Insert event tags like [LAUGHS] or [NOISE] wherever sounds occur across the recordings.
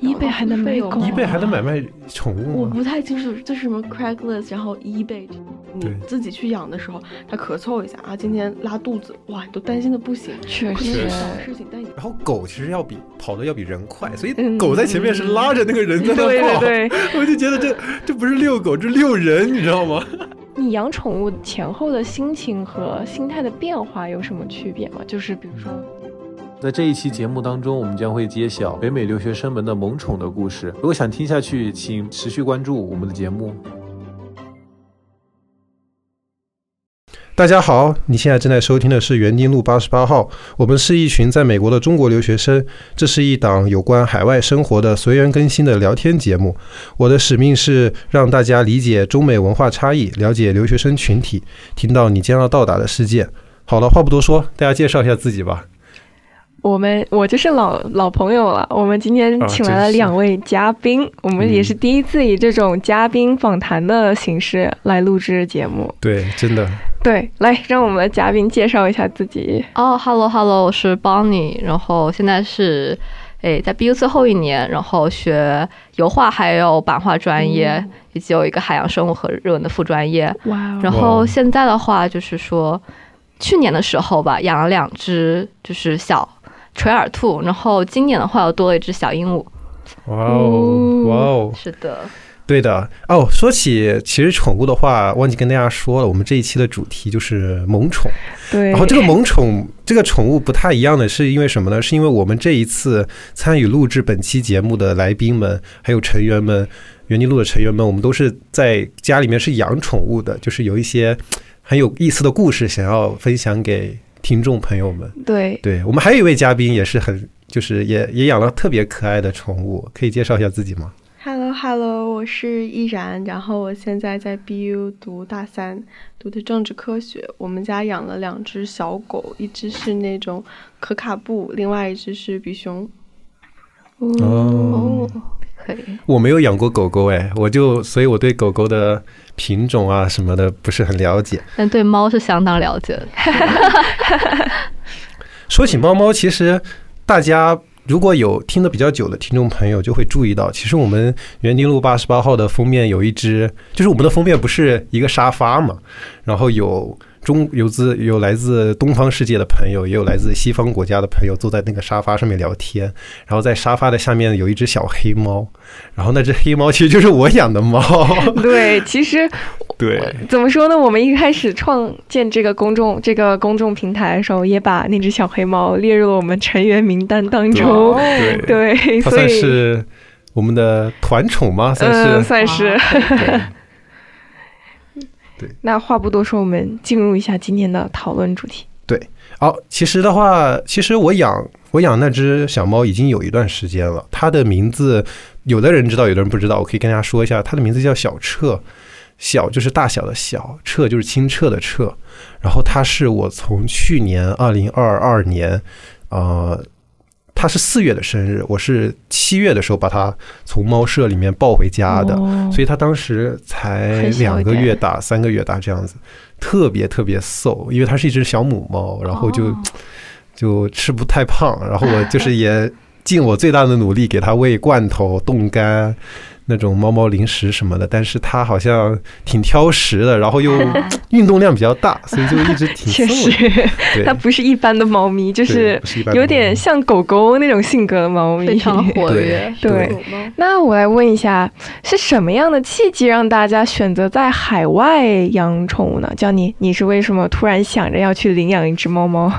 ，eBay 还能买狗，eBay 还能买卖宠物我不太清楚这是什么 Craigslist，然后 eBay，你自己去养的时候，它咳嗽一下啊，今天拉肚子，哇，你都担心的不行，确可能是实小事情，但然后狗其实要比跑的要比人快，所以嗯狗在前面是拉着那个人在那对跑。对对，我就觉得这这不是遛狗，这遛人，你知道吗？[LAUGHS] 你养宠物前后的心情和心态的变化有什么区别吗？就是比如说，在这一期节目当中，我们将会揭晓北美留学生们的萌宠的故事。如果想听下去，请持续关注我们的节目。大家好，你现在正在收听的是园丁路八十八号，我们是一群在美国的中国留学生，这是一档有关海外生活的随缘更新的聊天节目。我的使命是让大家理解中美文化差异，了解留学生群体，听到你将要到达的世界。好了，话不多说，大家介绍一下自己吧。我们我就是老老朋友了。我们今天啊请来了两位嘉宾，我们也是第一次以这种嘉宾访谈的形式来录制节目。对，真的，对，来让我们的嘉宾介绍一下自己。哦、e l l o Hello，我是 Bonnie，然后现在是诶在 BU 最后一年，然后学油画还有版画专业，以及有一个海洋生物和日文的副专业。哇然哦，后现在的话就是说，去年的时候吧，养了两只就是小垂耳兔，然后今年的话又多了一只小鹦鹉。哇哦，哇哦，是的，对的哦。说起其实宠物的话，忘记跟大家说了，我们这一期的主题就是萌宠。对，然后这个萌宠这个宠物不太一样的是因为什么呢？是因为我们这一次参与录制本期节目的来宾们，还有成员们，园地路的成员们，我们都是在家里面是养宠物的，就是有一些很有意思的故事想要分享给听众朋友们。对，对我们还有一位嘉宾也是很，就是也也养了特别可爱的宠物，可以介绍一下自己吗？Hello Hello，我是依然，然后我现在在 BU 读大三，读的政治科学。我们家养了两只小狗，一只是那种可卡布，另外一只是比熊。哦，可以。我没有养过狗狗哎，我就所以我对狗狗的品种啊什么的不是很了解。但对猫是相当了解的。[LAUGHS] 说起猫猫，其实大家如果有听得比较久的听众朋友，就会注意到，其实我们园丁路八十八号的封面有一只，就是我们的封面不是一个沙发嘛，然后有。中有自有来自东方世界的朋友，也有来自西方国家的朋友坐在那个沙发上面聊天，然后在沙发的下面有一只小黑猫，然后那只黑猫其实就是我养的猫，[LAUGHS] 对，其实 [LAUGHS] 对，怎么说呢？我们一开始创建这个公众这个公众平台的时候，也把那只小黑猫列入了我们成员名单当中。对，[LAUGHS] 对，它算所以是我们的团宠吗？算嗯，是，算是。对那话不多说，我们进入一下今天的讨论主题。对好，其实的话，其实我养我养那只小猫已经有一段时间了。它的名字，有的人知道，有的人不知道。我可以跟大家说一下，它的名字叫小澈，小就是大小的小，澈就是清澈的澈。然后它是我从去年二零二二年，呃，它是四月的生日，我是七月的时候把它从猫舍里面抱回家的。哦所以它当时才两个月大、三个月大这样子，特别特别瘦，因为它是一只小母猫，然后就、哦就吃不太胖，然后我就是也尽我最大的努力给它喂罐头、冻干。那种猫猫零食什么的，但是它好像挺挑食的，然后又 [LAUGHS] 运动量比较大，所以就一直挺确。实，它不是一般的猫咪，就是有点像狗狗那种性格的猫咪，非常活跃。对那我来问一下，是什么样的契机让大家选择在海外养宠物呢？叫你，你是为什么突然想着要去领养一只猫猫？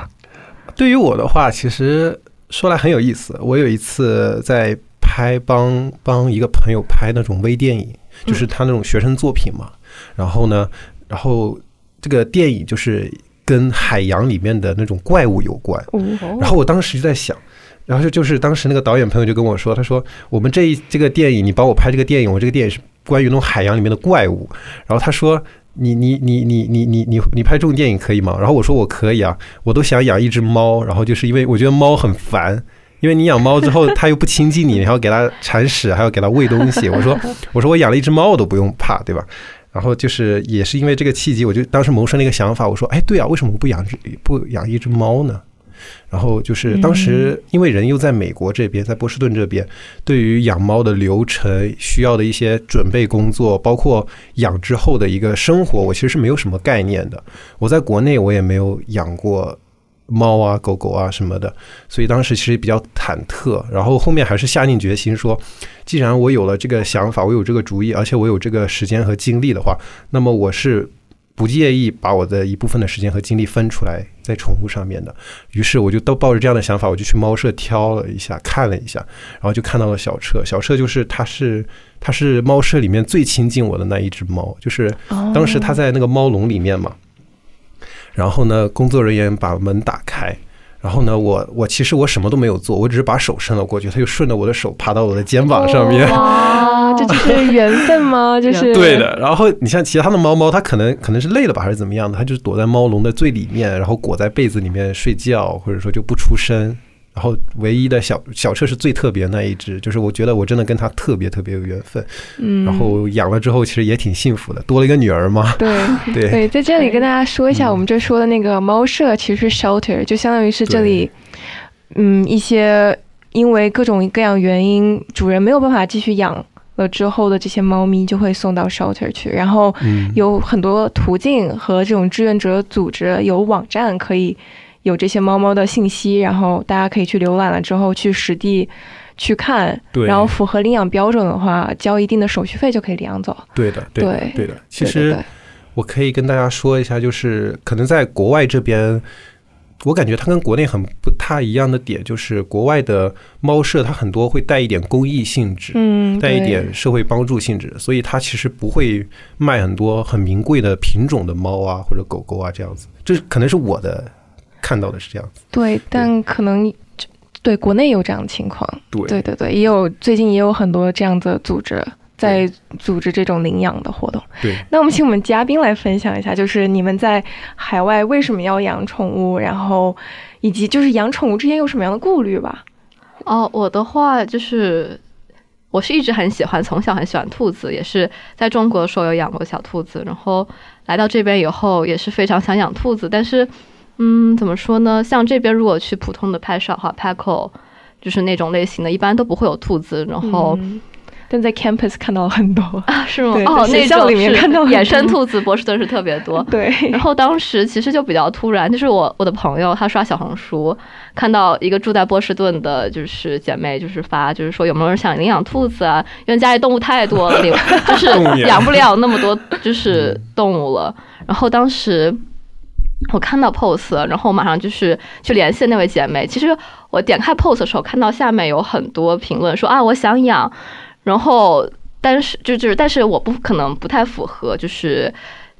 对于我的话，其实说来很有意思。我有一次在拍帮帮一个朋友拍那种微电影，就是他那种学生作品嘛。然后呢，然后这个电影就是跟海洋里面的那种怪物有关。哦，然后我当时就在想，然后就就是当时那个导演朋友就跟我说，他说我们这一这个电影，你帮我拍这个电影，我这个电影是关于那种海洋里面的怪物。然后他说。你你你你你你你你拍这种电影可以吗？然后我说我可以啊，我都想养一只猫。然后就是因为我觉得猫很烦，因为你养猫之后它又不亲近你，你还要给它铲屎，还要给它喂东西。[LAUGHS] 我说我说我养了一只猫我都不用怕，对吧？然后就是也是因为这个契机，我就当时萌生了一个想法，我说哎对啊，为什么不养只不养一只猫呢？然后就是当时因为人又在美国这边，在波士顿这边，对于养猫的流程需要的一些准备工作，包括养之后的一个生活，我其实是没有什么概念的。我在国内我也没有养过猫啊、狗狗啊什么的，所以当时其实比较忐忑。然后后面还是下定决心说，既然我有了这个想法，我有这个主意，而且我有这个时间和精力的话，那么我是不介意把我的一部分的时间和精力分出来在宠物上面的。于是我就都抱着这样的想法，我就去猫舍挑了一下，看了一下，然后就看到了小彻。小彻就是它是它是猫舍里面最亲近我的那一只猫，就是当时它在那个猫笼里面嘛。然后呢，工作人员把门打开，然后呢，我我其实我什么都没有做，我只是把手伸了过去，它就顺着我的手爬到我的肩膀上面。哇，这就是缘分吗？[LAUGHS] 就是对的。然后你像其他的猫猫，它可能可能是累了吧，还是怎么样的，它就是躲在猫笼的最里面，然后裹在被子里面睡觉，或者说就不出声。然后唯一的小小车是最特别那一只，就是我觉得我真的跟它特别特别有缘分。嗯，然后养了之后，其实也挺幸福的，多了一个女儿嘛。对 [LAUGHS] 对对，在这里跟大家说一下，我们这说的那个猫舍其实是 shelter，就相当于是这里，嗯，一些因为各种各样原因，主人没有办法继续养了之后的这些猫咪，就会送到 shelter 去。然后嗯有很多途径和这种志愿者组织有网站可以有这些猫猫的信息，然后大家可以去浏览了之后去实地去看，对然后符合领养标准的话，交一定的手续费就可以领养走。对的，对的对对的。其实我可以跟大家说一下，就是可能在国外这边，我感觉它跟国内很不太一样的点，就是国外的猫舍它很多会带一点公益性质，嗯，带一点社会帮助性质，所以它其实不会卖很多很名贵的品种的猫啊或者狗狗啊这样子。这可能是我的看到的是这样子。对，但可能对国内有这样的情况，对对对对，也有最近也有很多这样的组织在组织这种领养的活动。对，那我们请我们嘉宾来分享一下，就是你们在海外为什么要养宠物，然后以及就是养宠物之间有什么样的顾虑吧？哦，我的话就是，我是一直很喜欢，从小很喜欢兔子，也是在中国的时候有养过小兔子，然后来到这边以后也是非常想养兔子，但是，嗯，怎么说呢？像这边如果去普通的拍摄的话，Paco 就是那种类型的，一般都不会有兔子，然后。嗯但在 campus 看到了很多，[LAUGHS] 啊，是吗？哦，那校种是里面看到野生兔子，波士顿是特别多。[LAUGHS] 对，然后当时其实就比较突然，就是我我的朋友他刷小红书，看到一个住在波士顿的，就是姐妹就是发，就是说有没有人想领养兔子啊？因为家里动物太多了，领 [LAUGHS] 就是养不了那么多就是动物了。然后当时。我看到 pose，了然后我马上就是去联系那位姐妹。其实我点开 pose 的时候，看到下面有很多评论说啊，我想养，然后但是就就是但是我不可能不太符合就是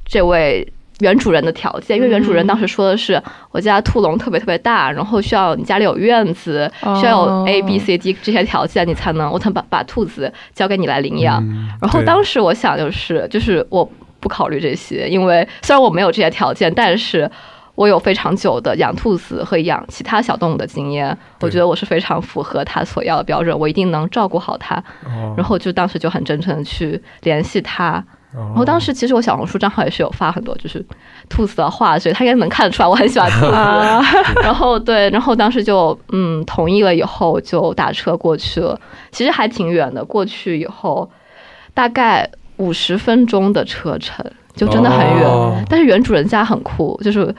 这位原主人的条件，因为原主人当时说的是我家兔笼特别特别大，然后需要你家里有院子，需要有 A B C D 这些条件，你才能我才把把兔子交给你来领养。嗯。然后当时我想就是就是我不考虑这些，因为虽然我没有这些条件，但是。我有非常久的养兔子和养其他小动物的经验，我觉得我是非常符合他所要的标准，我一定能照顾好它。哦然后就当时就很真诚的去联系他，然然后当时其实我小红书账号也是有发很多就是兔子的画，所以他应该能看得出来我很喜欢兔子。[LAUGHS] 啊，[LAUGHS] 然后对，然后当时就嗯同意了以后就打车过去了，其实还挺远的。过去以后大概五十分钟的车程，就真的很远。哦但是原主人家很酷，就是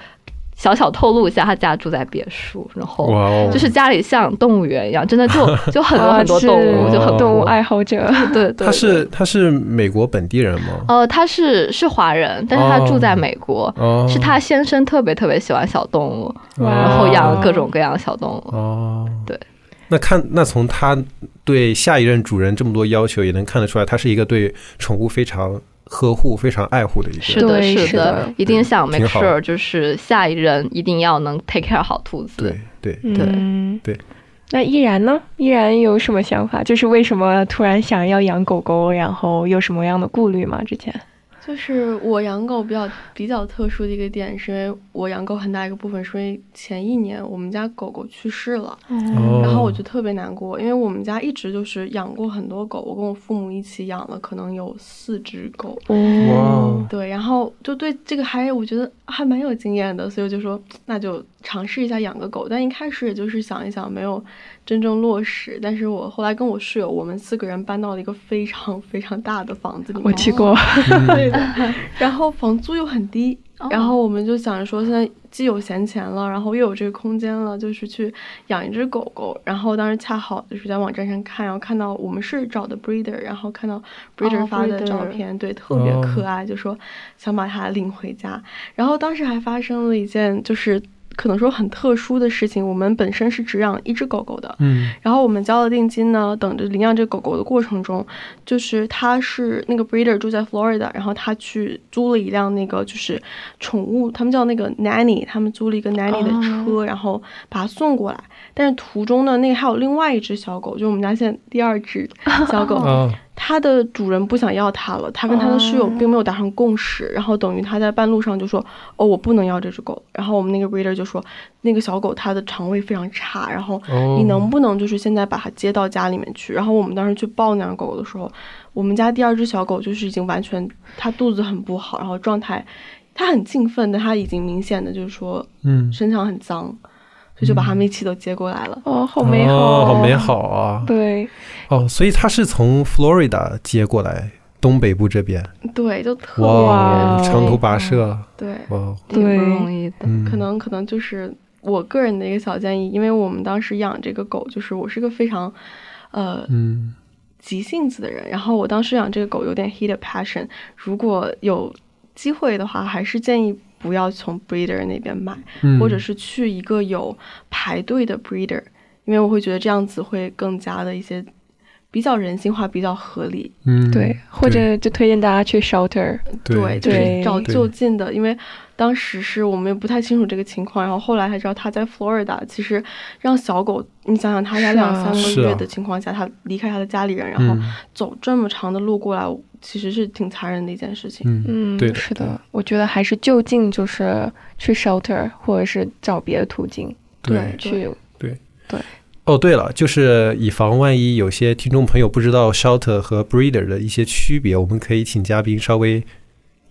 小小透露一下，他家住在别墅，然后就是家里像动物园一样，真的就 [LAUGHS] 就很多啊很多动物，就很动物。爱好者。对对，他是他是美国本地人吗？呃，他是是华人，但是他住在美国。哦，是他先生特别特别喜欢小动物，哇然后养了各种各样的小动物。哦，对。那看，那从他对下一任主人这么多要求，也能看得出来，他是一个对宠物非常呵护、非常爱护的一个人。是的，对是是的一定想 make sure，就是下一任一定要能 take care 好兔子。对对，嗯，对。那依然呢？依然有什么想法？就是为什么突然想要养狗狗？然后有什么样的顾虑吗？之前？就是我养狗比较比较特殊的一个点，是因为我养狗很大一个部分是因为前一年我们家狗狗去世了，哦。然后我就特别难过，因为我们家一直就是养过很多狗，我跟我父母一起养了可能有四只狗，哇，对，然后就对这个还我觉得还蛮有经验的，所以我就说那就尝试一下养个狗，但一开始也就是想一想，没有真正落实。但是我后来跟我室友，我们四个人搬到了一个非常非常大的房子里面，我去过，[LAUGHS] 对的，然后房租又很低，然后我们就想着说，现在既有闲钱了，然后又有这个空间了，就是去养一只狗狗。然后当时恰好就是在网站上看，然后看到我们是找的 breeder，然后看到 breeder 发的照片，对，特别可爱，就说想把它领回家。然后当时还发生了一件就是。可能说很特殊的事情，我们本身是只养一只狗狗的，嗯，然后我们交了定金呢，等着领养这狗狗的过程中，就是他是那个 breeder 住在 Florida，然后他去租了一辆那个就是宠物，他们叫那个 nanny，他们租了一个 nanny 的车，然后把它送过来，但是途中呢，那个还有另外一只小狗，就我们家现在第二只小狗。[LAUGHS] 它的主人不想要它了，他跟他的室友并没有达成共识，然后等于他在半路上就说：“哦，我不能要这只狗。”然后我们那个 breeder 就说：“那个小狗它的肠胃非常差，然后你能不能就是现在把它接到家里面去？”然后我们当时去抱那狗狗的时候，我们家第二只小狗就是已经完全它肚子很不好，然后状态它很兴奋，但它已经明显的就是说，嗯，身上很脏。所以就把他们一起都接过来了。哦，好美好，好美好啊！对，哦，所以他是从 Florida 接过来东北部这边。对，就特别长途跋涉。对，哇，挺不容易的。可能可能就是我个人的一个小建议，因为我们当时养这个狗，就是我是个非常呃急性子的人，然后我当时养这个狗有点 heat passion，如果有机会的话，还是建议。不要从 breeder 那边买，或者是去一个有排队的 breeder，因为我会觉得这样子会更加的一些比较人性化，比较合理。嗯，对，或者就推荐大家去 shelter，对，就是找就近的，因为当时是我们也不太清楚这个情况，然后后来才知道他在 Florida，其实让小狗，你想想他在两三个月的情况下，他离开他的家里人，然后走这么长的路过来。其实是挺残忍的一件事情。嗯，对，是的，我觉得还是就近就是去 shelter，或者是找别的途径。对，去对对。哦，对了，就是以防万一有些听众朋友不知道 shelter 和 breeder 的一些区别，我们可以请嘉宾稍微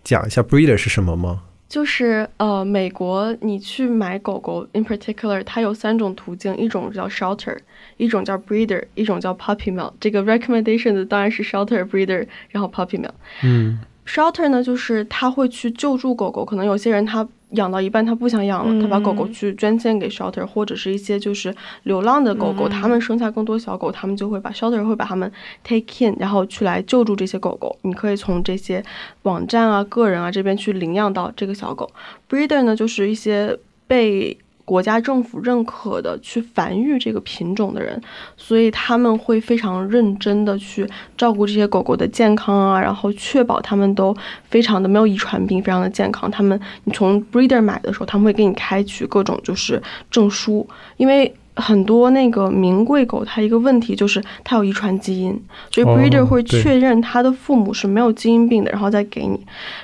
讲一下 breeder 是什么吗？就是呃，美国你去买狗狗，in particular，它有三种途径，一种叫 shelter，一种叫 breeder，一种叫 puppy mill。这个 recommendation 的当然是 shelter breeder，然后 puppy mill。嗯，shelter 呢，就是他会去救助狗狗，可能有些人他。养到一半，他不想养了，他把狗狗去捐献给 shelter，或者是一些就是流浪的狗狗，他们生下更多小狗，他们就会把 shelter 会把他们 take in，然后去来救助这些狗狗。你可以从这些网站啊、个人啊这边去领养到这个小狗。breeder 呢，就是一些被。国家政府认可的去繁育这个品种的人，所以他们会非常认真的去照顾这些狗狗的健康啊，然后确保他们都非常的没有遗传病，非常的健康。他们你从 breeder 买的时候，他们会给你开取各种就是证书，因为很多那个名贵狗它一个问题就是它有遗传基因，所以 breeder 会确认它的父母是没有基因病的，然后再给你。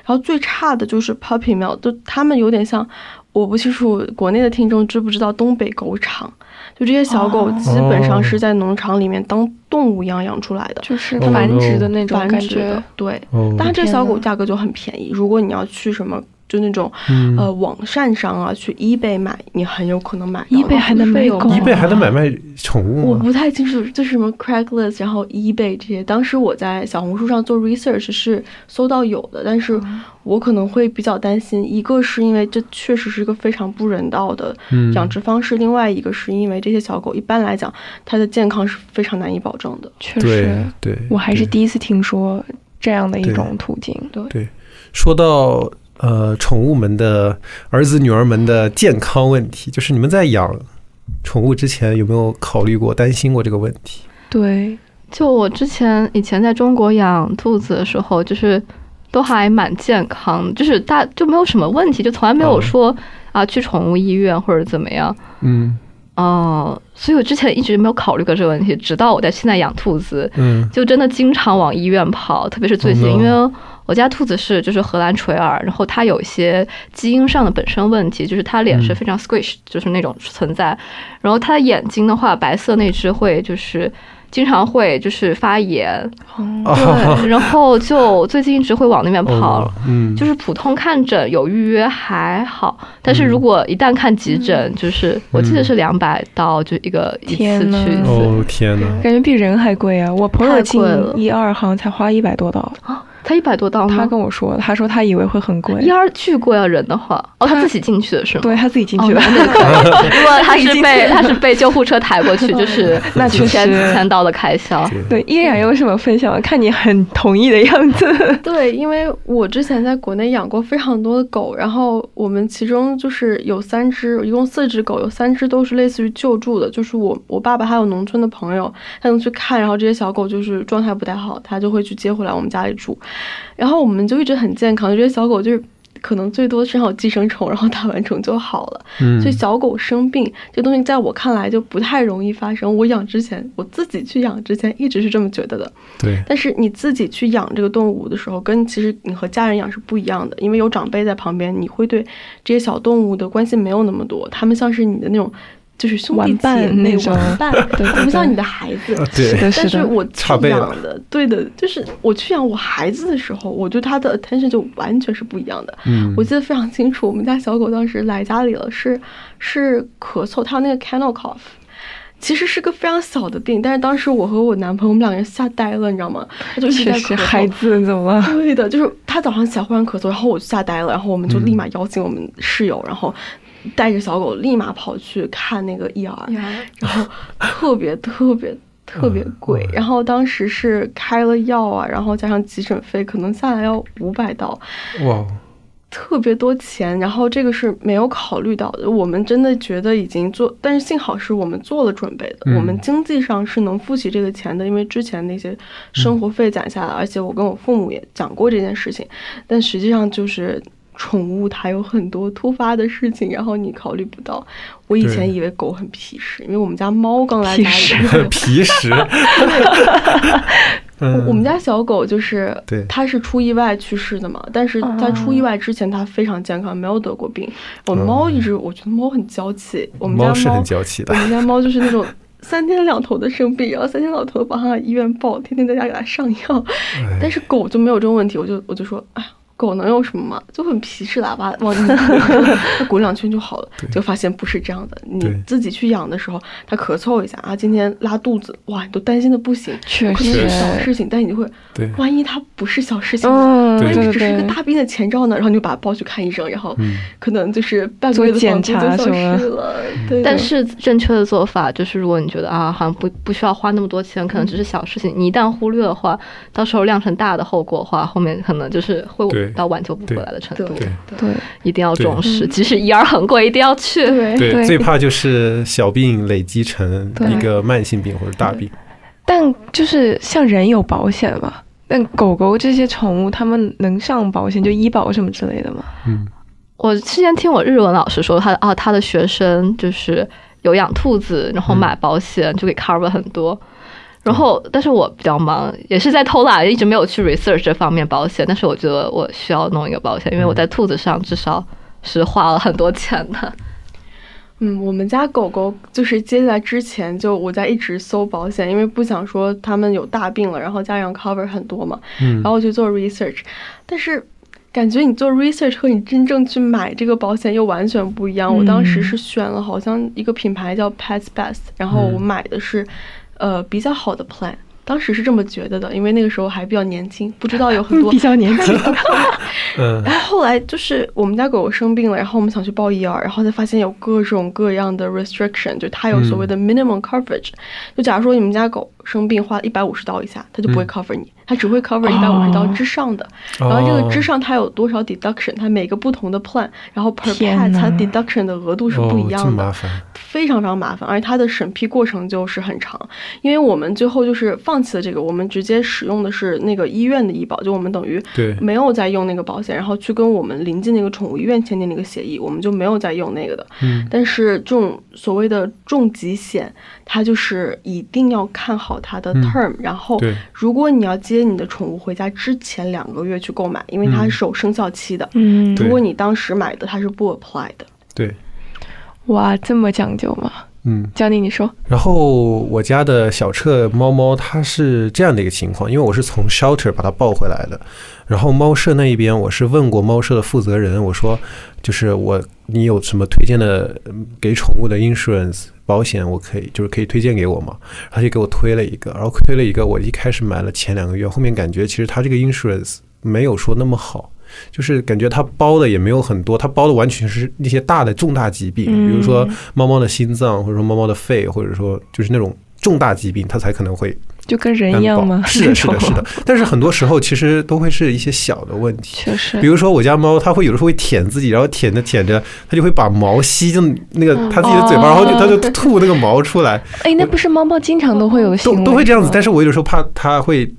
然后最差的就是 puppy mill，都他们有点像。我不清楚国内的听众知不知道东北狗场，就这些小狗基本上是在农场里面当动物一样养出来的，就是繁殖的那种感觉。对，但是这小狗价格就很便宜，如果你要去什么。就那种，呃，网站上啊，去 eBay 买，你很有可能买到。eBay 还能买狗？eBay 还能买卖宠物我不太清楚，就是什么 Craigslist，然后 eBay 这些。当时我在小红书上做 research 是搜到有的，但是我可能会比较担心，一个是因为这确实是一个非常不人道的养殖方式，另外一个是因为这些小狗一般来讲，它的健康是非常难以保证的。确实，对，我还是第一次听说这样的一种途径。对，说到。呃，宠物们的儿子女儿们的健康问题，就是你们在养宠物之前有没有考虑过、担心过这个问题？对，就我之前以前在中国养兔子的时候，就是都还蛮健康，就是大就没有什么问题，就从来没有说啊去宠物医院或者怎么样。嗯，哦，所以我之前一直没有考虑过这个问题，直到我在现在养兔子，嗯，就真的经常往医院跑，特别是最近，因为。我家兔子是就是荷兰垂耳，然后它有一些基因上的本身问题，就是它脸是非常 squish，就是那种存在。然后它的眼睛的话，白色那只会就是经常会就是发炎，哦。对，[LAUGHS] 然后就最近一直会往那边跑哦。嗯，就是普通看诊有预约还好，但是如果一旦看急诊，就是我记得是两百刀就一个一次去一次，哦天呐，感觉比人还贵啊！我朋友进一二好像才花一百多刀，啊，才一百多刀他？跟我说，他说他以为会很贵一，二巨贵啊，人的话，哦，他自己进去的是吗？对他自己进哦，[LAUGHS] 去的。如果他是被 [LAUGHS] 他是被救护车抬过去，[LAUGHS] 就是那确几千实几千刀的开销。对，依然有什么分享？看你很同意的样子。对，因为我之前在国内养过非常多的狗，然后我们其中就是有三只，一共四只狗，有三只都是类似于救助的，就是我我爸爸还有农村的朋友，他能去看，然后这些小狗就是状态不太好，他就会去接回来我们家里住，然后我们就一直很健康，觉得小狗就是。可能最多身上有寄生虫，然后打完虫就好了。嗯所以小狗生病这东西，在我看来就不太容易发生。我养之前，我自己去养之前，一直是这么觉得的。对，但是你自己去养这个动物的时候，跟其实你和家人养是不一样的，因为有长辈在旁边，你会对这些小动物的关心没有那么多，他们像是你的那种，就是兄弟伴姐妹那种玩伴，[LAUGHS] 不像你的孩子。[LAUGHS] 但是我去养的，对的，就是我去养我孩子的时候，我对他的 attention 就完全是不一样的。嗯我记得非常清楚，我们家小狗当时来家里了，是是咳嗽，它有那个 kennel cough，其实是个非常小的病，但是当时我和我男朋友我们两个人吓呆了，你知道吗？他就一直确实，在咳嗽。孩子怎么了？对的，就是他早上起来忽然咳嗽，然后我就吓呆了，然后我们就立马邀请我们室友，然后带着小狗立马跑去看那个 ER，然后特别特别特别贵，然后当时是开了药啊，然后加上急诊费，可能下来要五百刀，哇，特别多钱，然后这个是没有考虑到的。我们真的觉得已经做，但是幸好是我们做了准备的，嗯我们经济上是能付起这个钱的，因为之前那些生活费攒下来，而且我跟我父母也讲过这件事情，但实际上就是。宠物它有很多突发的事情，然后你考虑不到。我以前以为狗很皮实，因为我们家猫刚来家皮实里的时候，皮实，嗯，我们家小狗就是，对它是出意外去世的嘛，但是在出意外之前，它非常健康，没有得过病。我们猫一直，我觉得猫很娇气，我们家猫是很，娇气的我，们家猫就是那种三天两头的生病，然后三天两头的把它医院抱，天天在家给它上药。哎但是狗就没有这种问题，我就我就说，哎呀。狗能有什么嘛？就很皮实喇叭往你它 [LAUGHS] 滚两圈就好了。就发现不是这样的，你自己去养的时候，它咳嗽一下啊，今天拉肚子，哇，你都担心的不行。确可能是小，事情，但你就会，万一它不是小事情万一只是一个，大病的前兆呢，然后你就把它抱去看医生，然后嗯可能就是半个月的房租就检查消什么失了。对，但是正确的做法就是，如果你觉得啊，好像不不需要花那么多钱，可能只是小事情，你一旦忽略的话，到时候酿成大的后果的话，后面可能就是会对到挽救不回来的程度。对对一定要重视，即使一二很贵，一定要去。对对，对最怕就是小病累积成一个慢性病或者大病。但就是像人有保险嘛，但狗狗这些宠物，它们能上保险，就医保什么之类的吗？嗯，我之前听我日文老师说，他啊，他的学生就是有养兔子，然后买保险就给 cover 很多。然后，但是我比较忙，也是在偷懒，一直没有去 research 这方面保险。但是我觉得我需要弄一个保险，因为我在兔子上至少是花了很多钱的。嗯，我们家狗狗就是接下来之前就我在一直搜保险，因为不想说他们有大病了，然后家长 cover 很多嘛，嗯然后我就做 research，但是。感觉你做 research 和你真正去买这个保险又完全不一样。我当时嗯是选了好像一个品牌叫 Pets Best，然后我嗯买的是，呃比较好的 plan。当时是这么觉得的，因为那个时候还比较年轻，不知道有很多 [LAUGHS] 比较年轻，[LAUGHS] 嗯。然后后来就是我们家狗狗生病了，然后我们想去报 ER，然后才发现有各种各样的 restriction，就它有所谓的 minimum coverage，、就假如说你们家狗生病花一百五十刀以下，它就不会嗯。cover 你，它只会 cover 一百五十刀之上的。然后这个之上它有多少 deduction，它每个不同的 plan，然后 per 天 pet 它 deduction 的额度是不一样的。么麻烦。非常非常麻烦，而且它的审批过程就是很长，因为我们最后就是放弃了这个，我们直接使用的是那个医院的医保，就我们等于没有在用那个保险，然后去跟我们临近那个宠物医院签订那个协议，我们就没有再用那个的。嗯但是这种所谓的重疾险，它就是一定要看好它的嗯 term，、然后如果你要接你的宠物回家之前两个月去购买，因为它嗯。是有生效期的。嗯，如果你当时买的，它是不 apply 的。对，哇，这么讲究吗？嗯，江宁，你说，然后我家的小彻猫猫它是这样的一个情况，因为我是从 shelter 把它抱回来的，然后猫舍那一边我是问过猫舍的负责人，我说就是我你有什么推荐的嗯给宠物的 insurance 保险，我可以就是可以推荐给我吗？他就给我推了一个，然后推了一个，我一开始买了前两个月，后面感觉其实他这个 insurance 没有说那么好。就是感觉它包的也没有很多，它包的完全是那些大的重大疾病，嗯比如说猫猫的心脏，或者说猫猫的肺，或者说就是那种重大疾病，它才可能会就跟人一样吗？是的，是的，[LAUGHS] 是的。但是很多时候其实都会是一些小的问题。确实比。如说我家猫，它会有的时候会舔自己，然后舔着舔着，它就会把毛吸进那个它自己的嘴巴，然后就它就吐那个毛出来，哎，那不是猫猫经常都会有都都会这样子。但是我有时候怕它会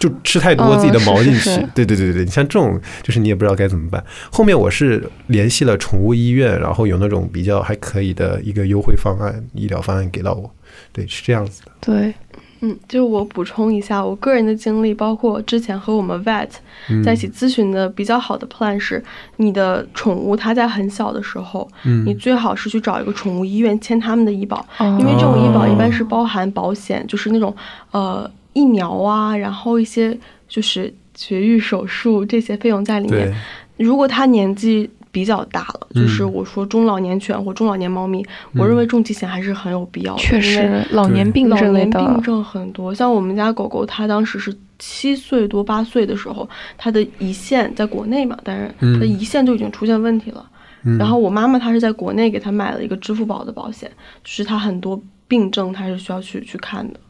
就吃太多自己的毛进去对对对对，你像这种就是你也不知道该怎么办。后面我是联系了宠物医院，然后有那种比较还可以的一个优惠方案、医疗方案给到我。对，是这样子的。对，嗯，就我补充一下，我个人的经历，包括之前和我们 vet 嗯。在一起咨询的比较好的 plan 是，你的宠物它在很小的时候，嗯。你最好是去找一个宠物医院签他们的医保，因因为这种医保哦一般是包含保险，就是那种呃疫苗啊，然后一些就是绝育手术这些费用在里面。，如果它年纪比较大了，嗯就是我说中老年犬或中老年猫咪，我认为重疾险还是很有必要的，确实老年病老之类的年病，症很多，像我们家狗狗，它当时是七岁多八岁的时候，它的胰腺在国内嘛，但是它的胰腺就已经出现问题了。嗯。然后我妈妈她是在国内给它买了一个支付宝的保险，就是它很多病症它是需要去去看的，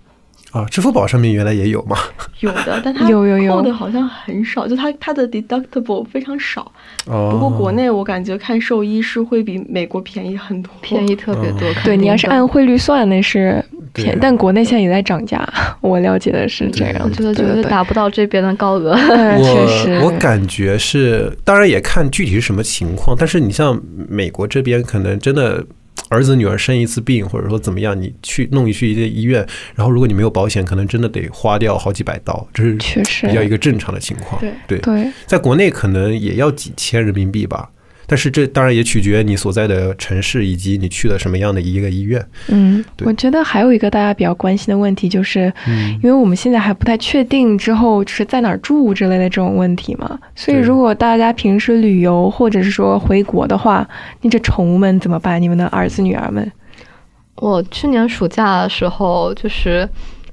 啊，支付宝上面原来也有嘛。有的，但它有有有扣的好像很少，就它它的 deductible 非常少。哦，不过国内我感觉看兽医是会比美国便宜很多，便宜特别多。嗯对你要是按汇率算，那是便宜，但国内现在也在涨价，[LAUGHS] 我了解的是这样。我觉得绝对达不到这边的高额。[LAUGHS] 嗯确实，我我感觉是，当然也看具体是什么情况，但是你像美国这边，可能真的儿子女儿生一次病，或者说怎么样，你去弄一去一个医院，然后如果你没有保险，可能真的得花掉好几百刀，这是确实比较一个正常的情况。对对，对，在国内可能也要几千人民币吧。但是这当然也取决你所在的城市以及你去的什么样的一个医院。嗯，我觉得还有一个大家比较关心的问题，就是嗯因为我们现在还不太确定之后是在哪儿住之类的这种问题嘛，所以如果大家平时旅游或者是说回国的话，你这宠物们怎么办？你们的儿子女儿们？我去年暑假的时候，就是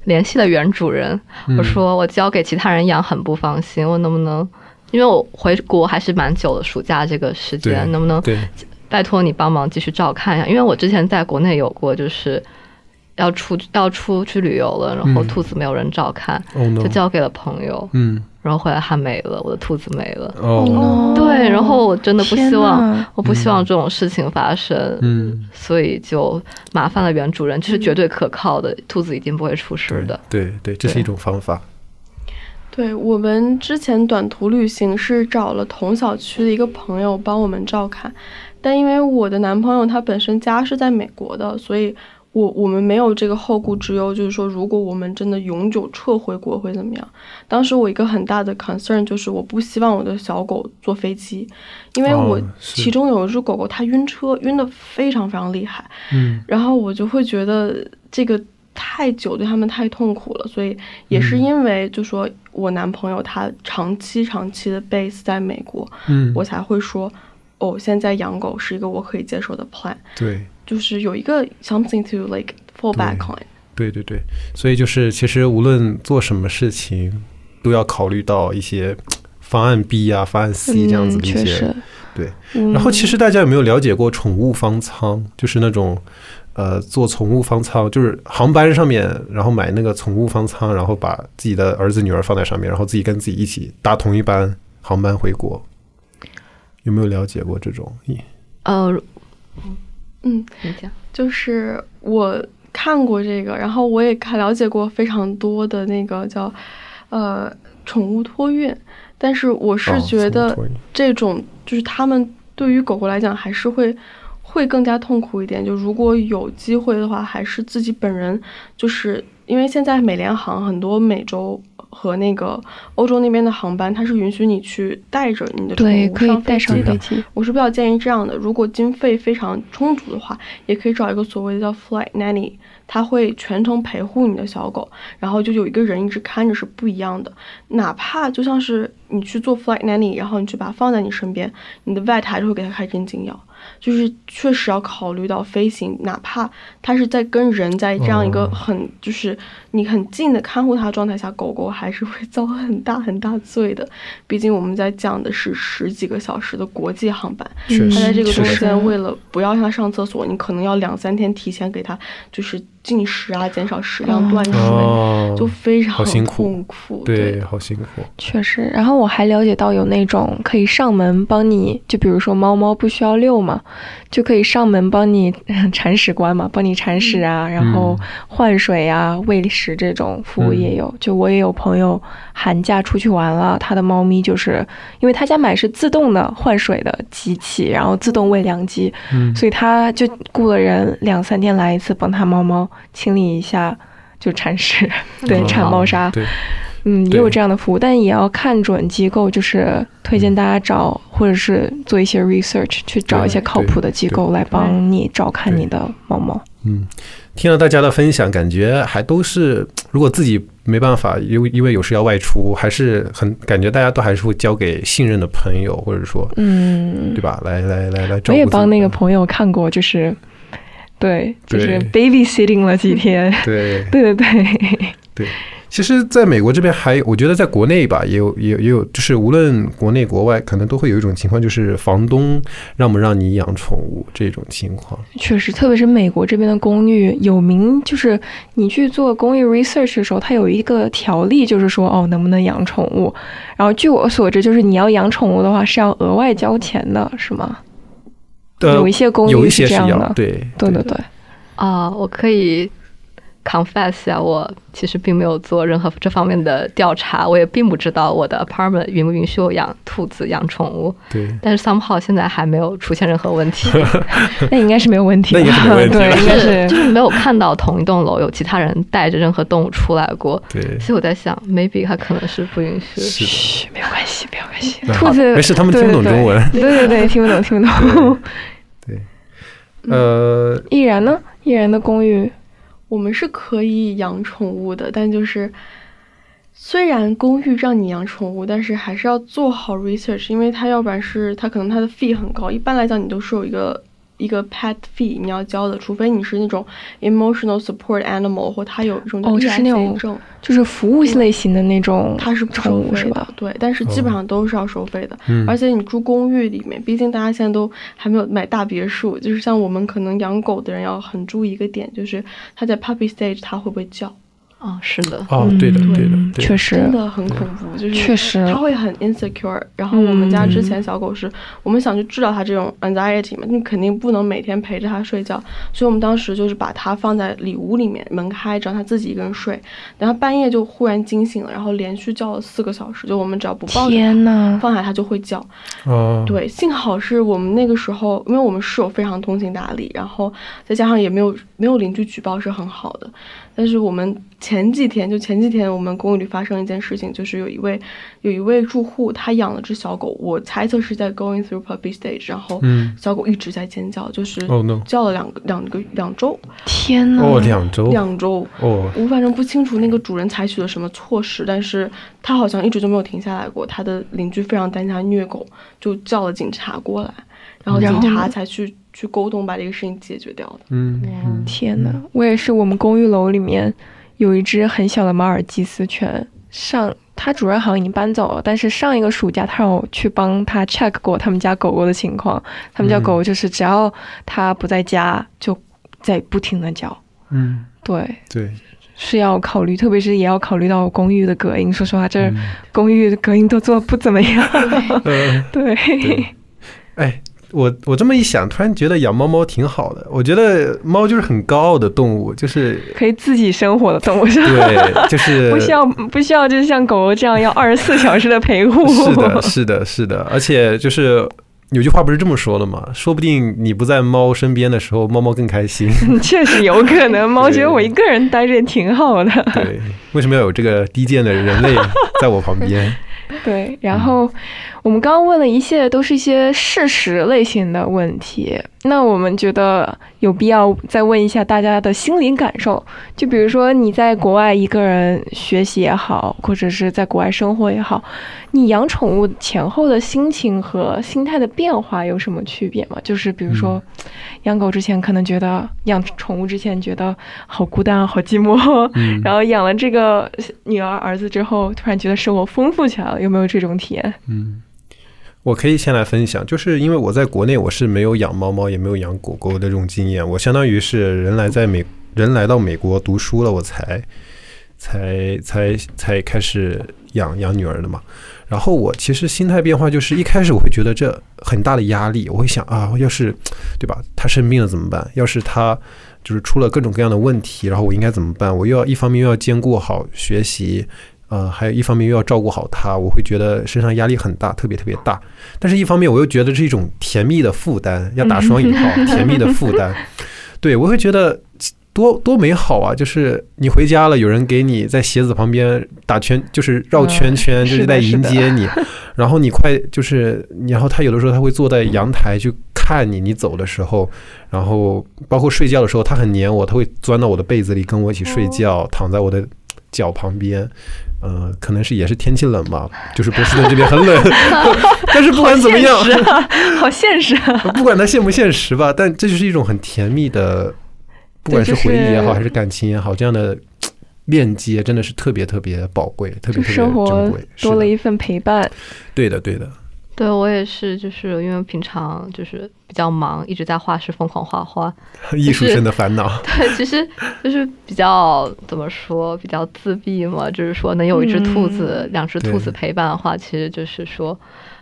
联系了原主人，嗯我说我交给其他人养很不放心，我能不能？因为我回国还是蛮久的，暑假这个时间，能不能，拜托你帮忙继续照看一下？因为我之前在国内有过，就是要出要出去旅游了，然后嗯兔子没有人照看，就交给了朋友，嗯。然后回来它没了，我的兔子没了。哦对，然后我真的不希望，我不希望这种事情发生，嗯，所以就麻烦了原主人，这是绝对可靠的，兔子一定不会出事的。对对，这是一种方法。对我们之前短途旅行是找了同小区的一个朋友帮我们照看，但因为我的男朋友他本身家是在美国的，所以我我们没有这个后顾之忧，就是说如果我们真的永久撤回国会怎么样？当时我一个很大的 concern 就是我不希望我的小狗坐飞机，因为我其中有一只狗狗它晕车晕的非常非常厉害，嗯然后我就会觉得这个太久对他们太痛苦了，所以也是因为就说我男朋友他长期长期的 base 在美国，嗯，我才会说哦，现在养狗是一个我可以接受的 plan，对。就是有一个 something to like fall back on。对对对，所以就是其实无论做什么事情，都要考虑到一些方案 B 啊、方案 C 这样子嗯，的一些。确实。对嗯然后其实大家有没有了解过宠物方舱？就是那种呃做宠物方舱，就是航班上面，然后买那个宠物方舱，然后把自己的儿子女儿放在上面，然后自己跟自己一起搭同一班航班回国。有没有了解过这种？呃，嗯，你讲，就是我看过这个，然后我也看了解过非常多的那个叫呃宠物托运，但是我是哦觉得这种就是他们对于狗狗来讲还是会会更加痛苦一点。就如果有机会的话，还是自己本人就是因为现在美联航很多美洲和那个欧洲那边的航班，它是允许你去带着你的宠，物上飞机的带上飞。机。我是比较建议这样的，如果经费非常充足的话，也可以找一个所谓的叫 flight nanny，他会全程陪护你的小狗，然后就有一个人一直看着是不一样的。哪怕就像是你去做 flight nanny，然后你去把它放在你身边，你的 vet 还是会给它开针剂药。就是确实要考虑到飞行，哪怕它是在跟人在这样一个哦很、就是你很近的看护它的状态下，狗狗还是会遭很大很大罪的。毕竟我们在讲的是十几个小时的国际航班，它在这个中间为了不要让它上厕所，你可能要两三天提前给它就是进食啊，减少食量、断水，哦，就非常好辛苦痛苦。对，好辛苦。确实，然后我还了解到有那种可以上门帮你，就比如说猫猫不需要遛嘛，就可以上门帮你 [LAUGHS] 铲屎官嘛，帮你铲屎啊，然后换水啊、喂食这种服务也有。就我也有朋友寒假出去玩了，他的猫咪就是因为他家买是自动的换水的机器，然后自动喂粮机，嗯。所以他就雇了人两三天来一次，帮他猫猫清理一下。就铲屎，[LAUGHS] 对，哦铲猫砂，对，嗯，也有这样的服务，但也要看准机构，就是推荐大家找或者是做一些 research，去找一些靠谱的机构来帮你照看你的猫猫。嗯，听了大家的分享，感觉还都是，如果自己没办法，因为因为有时要外出，还是很感觉大家都还是会交给信任的朋友，或者说，嗯对，吧？来来来来。我也帮那个朋友看过，就是对，就是 babysitting 了几天。[LAUGHS] 对对对对对，其实，在美国这边还，我觉得在国内吧，也有也有也有，就是无论国内国外，可能都会有一种情况，就是房东让不让你养宠物这种情况。确实，特别是美国这边的公寓，有名就是你去做公寓 research 的时候，它有一个条例，就是说哦，能不能养宠物。然后据我所知，就是你要养宠物的话是要额外交钱的，是吗？呃有一些公寓有一些是这样的，对对对对。啊、我可以 confess 一下，我其实并没有做任何这方面的调查，我也并不知道我的 apartment 允不允许我养兔子、养宠物。对但是 somehow 现在还没有出现任何问题，[LAUGHS] 那应该是没有问题的，那应该是没问题对，应该是就是没有看到同一栋楼有其他人带着任何动物出来过。对，所以我在想，maybe 它可能是不允许。是的。嘘，没有关系，没有关系。兔子没事，他们听不懂中文。对对对，听不懂，听不懂。对 [LAUGHS] 呃，毅然呢？毅然的公寓，我们是可以养宠物的，但就是虽然公寓让你养宠物，但是还是要做好 research，因为它要不然是它可能它的 fee 很高，一般来讲你都是有一个一个 pet fee 你要交的，除非你是那种 emotional support animal 或它有一种哦就是那种，就是服务类型的那种，它是不宠收费物是吧的？，对，但是基本上都是要收费的。嗯而且你住公寓里面，毕竟大家现在都还没有买大别墅，就是像我们可能养狗的人要很注意一个点，就是它在 puppy stage 它会不会叫，哦，是的，哦，对的，嗯对的，对的。确实真的很恐怖，就是确实它会很 insecure。然后我们家嗯之前小狗是，我们想去治疗它这种 anxiety 嘛，你肯定不能每天陪着它睡觉，所以我们当时就是把它放在里屋里面，门开着，让它自己一个人睡。然后半夜就忽然惊醒了，然后连续叫了四个小时，就我们只要不抱着它，，放下它就会叫。哦，对，幸好是我们那个时候，因为我们室友非常通情达理，然后再加上也没有没有邻居举报是很好的。但是我们前几天就前几天我们公寓里发生一件事情，就是有一位有一位住户他养了只小狗，我猜测是在 going through puppy stage，然后嗯小狗一直在尖叫，就是哦叫了两个两个两周天呐，哦，两周，两周。哦，我反正不清楚那个主人采取了什么措施，但是他好像一直就没有停下来过。他的邻居非常担心他虐狗，就叫了警察过来，然后警察才去去沟通把这个事情解决掉的。嗯嗯天呐，我也是，我们公寓楼里面有一只很小的马尔济斯犬，上它主人好像已经搬走了，但是上一个暑假他让我去帮他 check 过他们家狗狗的情况，他们家嗯狗就是只要它不在家就在不停的叫，嗯，对。对，是要考虑，特别是也要考虑到公寓的隔音。说实话，这嗯公寓的隔音都做得不怎么样。[LAUGHS] [LAUGHS] 对，哎。我我这么一想，突然觉得养猫猫挺好的。我觉得猫就是很高傲的动物，就是可以自己生活的动物是吧？对，就是不需要不需要，就是像狗狗这样要二十四小时的陪护。是的，是的，是的，而且就是有句话不是这么说的吗？说不定你不在猫身边的时候，猫猫更开心。[LAUGHS] 确实有可能，猫觉得我一个人待着也挺好的。[LAUGHS] 对，为什么要有这个低贱的人类在我旁边？[LAUGHS] 对，然后我们刚刚问了一系列都是一些事实类型的问题，那我们觉得有必要再问一下大家的心理感受。就比如说你在国外一个人学习也好，或者是在国外生活也好，你养宠物前后的心情和心态的变化有什么区别吗？就是比如说养狗之前可能觉得养宠物之前觉得好孤单啊，好寂寞，[LAUGHS] 嗯然后养了这个女儿儿子之后，突然觉得生活丰富起来了，有没有这种体验？嗯，我可以先来分享，就是因为我在国内我是没有养猫猫，也没有养狗狗的这种经验，我相当于是人来在美人来到美国读书了，我才才才才开始养养女儿的嘛。然后我其实心态变化就是一开始我会觉得这很大的压力，我会想啊，要是对吧，她生病了怎么办？要是她就是出了各种各样的问题，然后我应该怎么办？我又要一方面又要兼顾好学习，呃，还有一方面又要照顾好他，我会觉得身上压力很大，特别特别大。但是一方面我又觉得是一种甜蜜的负担，要打双引号，甜蜜的负担。对我会觉得多多美好啊！就是你回家了，有人给你在鞋子旁边打圈，就是绕圈圈，嗯就是在迎接你。[LAUGHS] 然后你快就是，然后他有的时候他会坐在阳台去看你，你走的时候，然后包括睡觉的时候，他很黏我，他会钻到我的被子里跟我一起睡觉，躺在我的脚旁边。呃，可能是也是天气冷吧，[LAUGHS] 就是波士顿这边很冷，[LAUGHS] 但是不管怎么样，[LAUGHS] 好现实啊！不管它现不现实吧，但这就是一种很甜蜜的，不管是回忆也好，就是还是感情也好，这样的链接真的是特别特别宝贵，特别特别珍生活贵。多了一份陪伴。对的，对的，对我也是，就是因为平常就是比较忙，一直在画室疯狂画画。[LAUGHS] 艺术生的烦恼。[LAUGHS] 对，其实就是比较怎么说，比较自闭嘛，就是说能有一只兔子、嗯两只兔子陪伴的话，其实就是说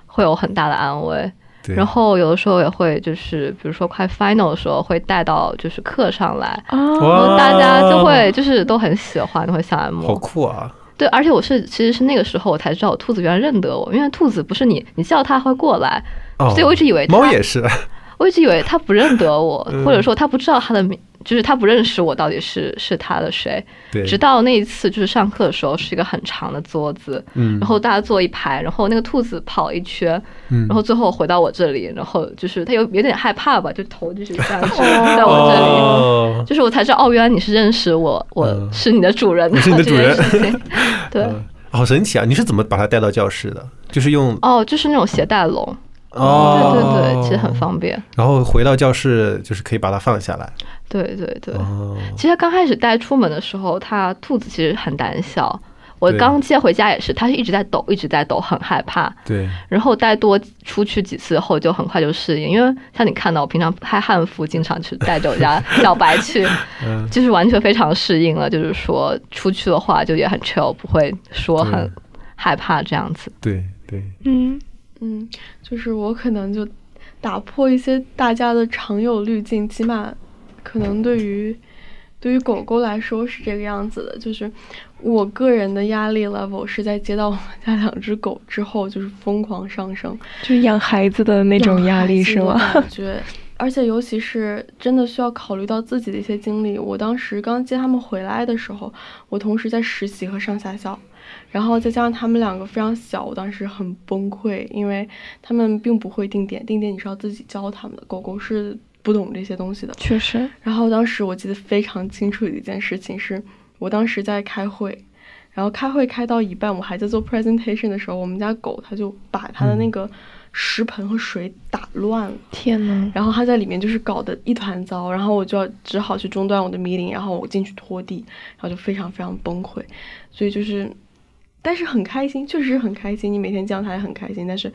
会有很大的安慰。然后有的时候也会就是，比如说快 final 的时候，会带到就是课上来，啊，然后大家就会就是都很喜欢，会想来摸好。酷啊！对，而且我是其实是那个时候我才知道兔子原来认得我，因为兔子不是你你叫它会过来，哦，所以我一直以为它猫也是，[LAUGHS] 我一直以为它不认得我，嗯或者说它不知道它的名，就是他不认识我到底是是他的谁。直到那一次就是上课的时候，是一个很长的桌子，嗯，然后大家坐一排，然后那个兔子跑一圈，嗯然后最后回到我这里，然后就是他有有点害怕吧，就头就是这样子在我这里。哦，就是我才知道，哦，原来你是认识我，我嗯是你的主人，我是你的主人这件事情 [LAUGHS] 对，嗯好神奇啊！你是怎么把它带到教室的？就是用哦，就是那种携带笼，哦，对对对，其实很方便，然后回到教室，就是可以把它放下来。对对对。哦，其实刚开始带出门的时候，它兔子其实很胆小。我刚接回家也是，它是一直在抖，一直在抖，很害怕。对，然后带多出去几次后，就很快就适应。因为像你看到，我平常拍汉服，经常去带着我家 [LAUGHS] 小白去，嗯，就是完全非常适应了。就是说出去的话，就也很 chill，不会说很害怕这样子。对对，嗯，嗯，就是我可能就打破一些大家的常有滤镜，起码可能对于对于狗狗来说是这个样子的，就是我个人的压力 level 是在接到我们家两只狗之后，就是疯狂上升，就是养孩子的那种压力是吗？感 [LAUGHS] 觉，而且尤其是真的需要考虑到自己的一些经历。我当时刚接他们回来的时候，我同时在实习和上下校，然后再加上他们两个非常小，我当时很崩溃，因为他们并不会定点，定点你是要自己教他们的，狗狗是不懂这些东西的。确实，然后当时我记得非常清楚的一件事情是，我当时在开会，然后开会开到一半，我还在做 presentation 的时候，我们家狗它就把它的那个食盆和水打乱了，天呐，然后它在里面就是搞得一团糟，然后我就要只好去中断我的 meeting，然后我进去拖地，然后就非常非常崩溃，所以就是，但是很开心，确实很开心，你每天见到它也很开心，但是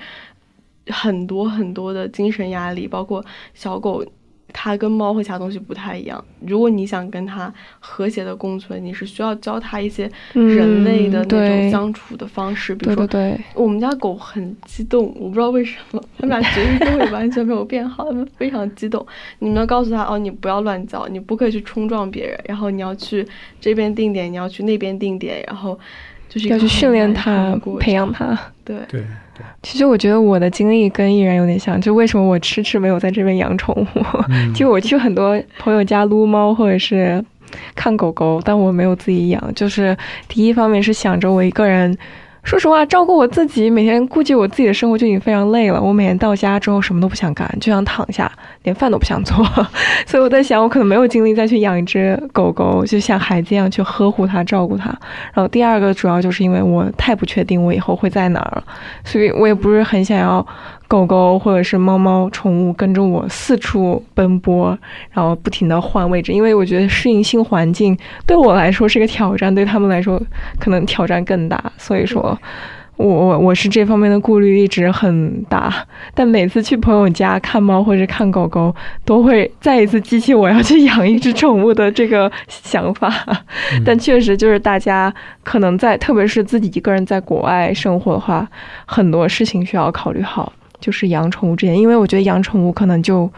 很多很多的精神压力，包括小狗。它跟猫和其他东西不太一样。如果你想跟它和谐的共存，你是需要教它一些人类的那种相处的方式。比如说对对，对，我们家狗很激动，我不知道为什么，它们俩绝育都会完全没有变好，它们非常激动。你们要告诉它哦，你不要乱叫，你不可以去冲撞别人，然后你要去这边定点，你要去那边定点，然后就是要去训练它培养它。对，对其实我觉得我的经历跟艺人有点像，就为什么我迟迟没有在这边养宠物？嗯 [LAUGHS] 就我去很多朋友家撸猫或者是看狗狗，但我没有自己养。就是第一方面是想着我一个人，说实话照顾我自己，每天顾及我自己的生活就已经非常累了。我每天到家之后什么都不想干，就想躺下，连饭都不想做。[LAUGHS] 所以我在想，我可能没有精力再去养一只狗狗，就像孩子一样去呵护它、照顾它。然后第二个主要就是因为我太不确定我以后会在哪儿了，所以我也不是很想要狗狗或者是猫猫宠物跟着我四处奔波，然后不停的换位置，因为我觉得适应新环境对我来说是个挑战，对他们来说可能挑战更大，所以说。我我我是这方面的顾虑一直很大，但每次去朋友家看猫或者看狗狗，都会再一次激起我要去养一只宠物的这个想法。但确实就是大家可能在，特别是自己一个人在国外生活的话，很多事情需要考虑好，就是养宠物之前，因为我觉得养宠物可能就。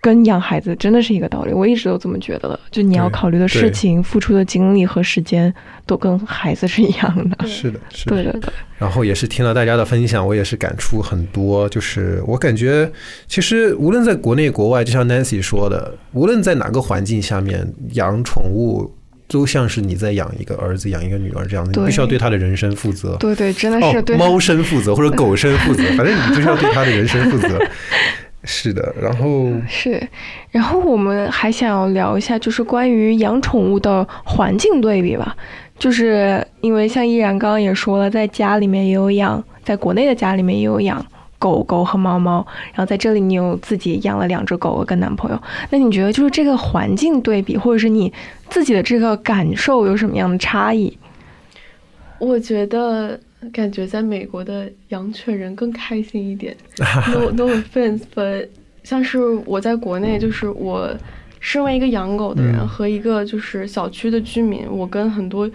跟养孩子真的是一个道理，我一直都这么觉得的。就你要考虑的事情、付出的精力和时间，都跟孩子是一样的。是的，是的。对的，对。然后也是听了大家的分享，我也是感触很多。就是我感觉，其实无论在国内国外，就像 Nancy 说的，无论在哪个环境下面养宠物，都像是你在养一个儿子、养一个女儿这样的，你必须要对他的人生负责。对对，真的是哦对，猫生负责或者狗生负责，[LAUGHS] 反正你就是要对他的人生负责。[LAUGHS] 是的，然后是，然后我们还想要聊一下，就是关于养宠物的环境对比吧。就是因为像依然刚刚也说了，在家里面也有养，在国内的家里面也有养狗狗和猫猫，然后在这里你有自己养了两只狗狗跟男朋友。那你觉得就是这个环境对比，或者是你自己的这个感受有什么样的差异？我觉得感觉在美国的养犬人更开心一点。[LAUGHS] no no offense，but 像是我在国内，就是我身为一个养狗的人嗯和一个就是小区的居民，我跟很多